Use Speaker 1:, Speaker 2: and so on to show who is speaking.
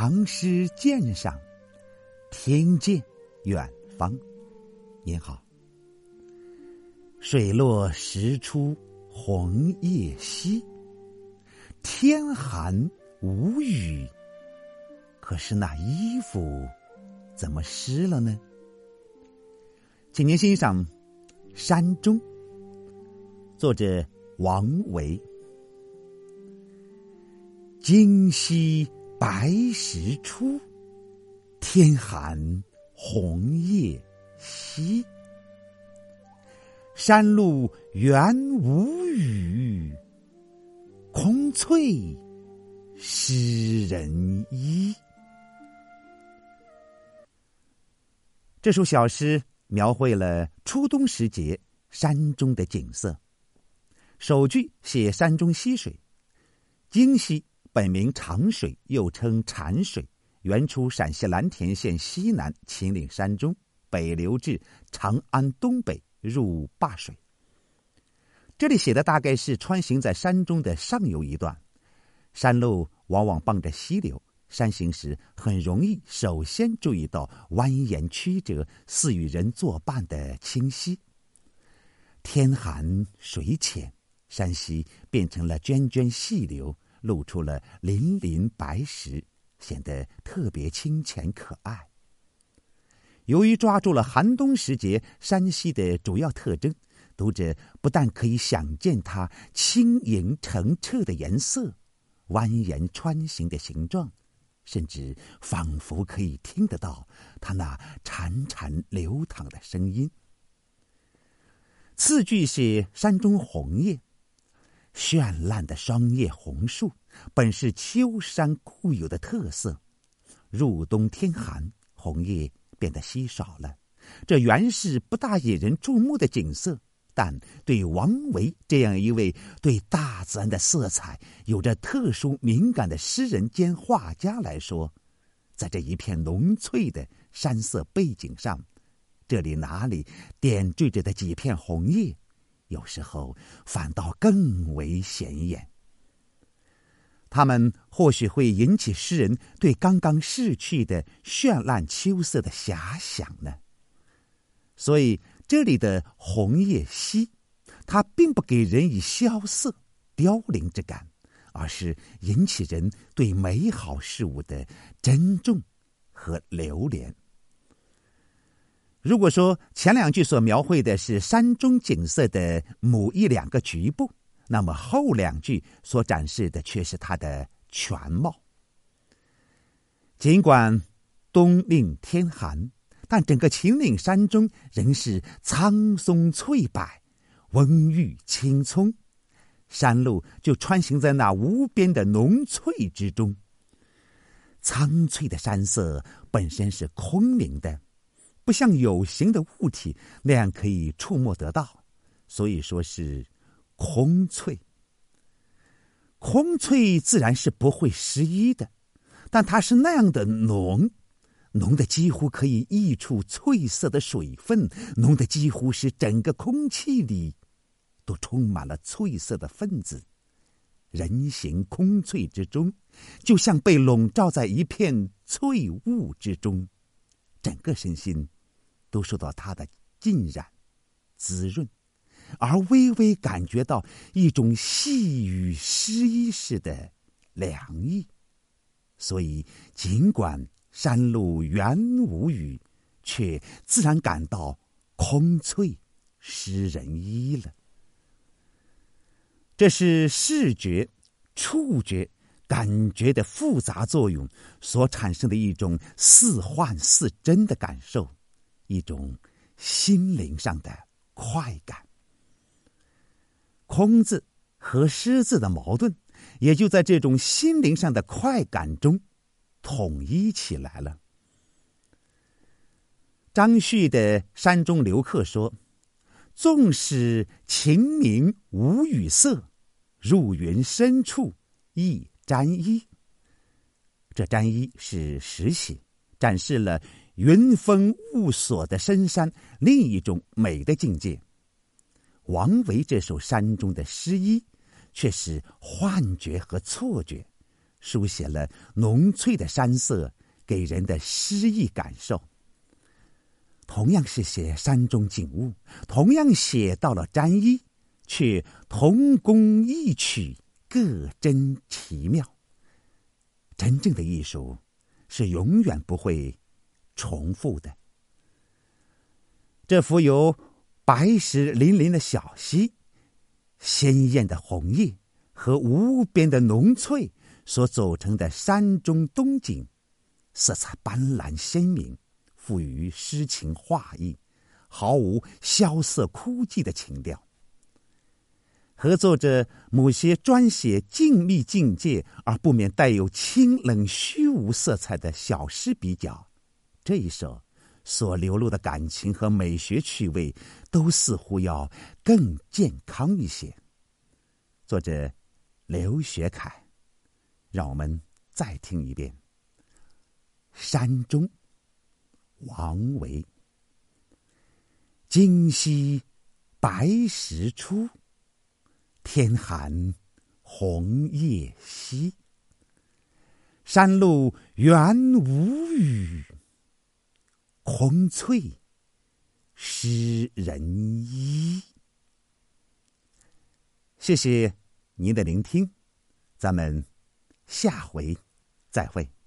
Speaker 1: 唐诗鉴赏，听见远方。您好，水落石出红叶稀，天寒无雨。可是那衣服怎么湿了呢？请您欣赏《山中》，作者王维。今夕白石出，天寒红叶稀。山路原无雨，空翠湿人衣。这首小诗描绘了初冬时节山中的景色。首句写山中溪水，京溪本名长水，又称禅水，原出陕西蓝田县西南秦岭山中，北流至长安东北，入灞水。这里写的大概是穿行在山中的上游一段，山路往往傍着溪流。山行时很容易首先注意到蜿蜒曲折、似与人作伴的清溪。天寒水浅，山溪变成了涓涓细流，露出了粼粼白石，显得特别清浅可爱。由于抓住了寒冬时节山溪的主要特征，读者不但可以想见它轻盈澄澈的颜色、蜿蜒穿行的形状。甚至仿佛可以听得到它那潺潺流淌的声音。次句写山中红叶，绚烂的双叶红树本是秋山固有的特色。入冬天寒，红叶变得稀少了，这原是不大引人注目的景色。但对王维这样一位对大自然的色彩有着特殊敏感的诗人兼画家来说，在这一片浓翠的山色背景上，这里哪里点缀着的几片红叶，有时候反倒更为显眼。他们或许会引起诗人对刚刚逝去的绚烂秋色的遐想呢。所以。这里的红叶稀，它并不给人以萧瑟、凋零之感，而是引起人对美好事物的珍重和留恋。如果说前两句所描绘的是山中景色的某一两个局部，那么后两句所展示的却是它的全貌。尽管冬令天寒。但整个秦岭山中仍是苍松翠柏，温郁青葱，山路就穿行在那无边的浓翠之中。苍翠的山色本身是空明的，不像有形的物体那样可以触摸得到，所以说是空翠。空翠自然是不会失衣的，但它是那样的浓。浓的几乎可以溢出翠色的水分，浓的几乎是整个空气里都充满了翠色的分子。人行空翠之中，就像被笼罩在一片翠雾之中，整个身心都受到它的浸染、滋润，而微微感觉到一种细雨湿衣似的凉意。所以，尽管。山路原无雨，却自然感到空翠湿人衣了。这是视觉、触觉、感觉的复杂作用所产生的一种似幻似真的感受，一种心灵上的快感。空字和湿字的矛盾，也就在这种心灵上的快感中。统一起来了。张旭的《山中留客》说：“纵使晴明无雨色，入云深处亦沾衣。”这沾衣是实写，展示了云封雾锁的深山另一种美的境界。王维这首山中的诗意，却是幻觉和错觉。书写了浓翠的山色给人的诗意感受。同样是写山中景物，同样写到了沾衣，却同工异曲，各真奇妙。真正的艺术是永远不会重复的。这幅由白石粼粼的小溪、鲜艳的红叶和无边的浓翠所组成的山中冬景，色彩斑斓鲜明。富于诗情画意，毫无萧瑟枯寂的情调。和作者某些专写静谧境界而不免带有清冷虚无色彩的小诗比较，这一首所流露的感情和美学趣味，都似乎要更健康一些。作者刘学凯，让我们再听一遍《山中》。王维，今夕白石出，天寒红叶稀。山路原无语，空翠湿人衣。谢谢您的聆听，咱们下回再会。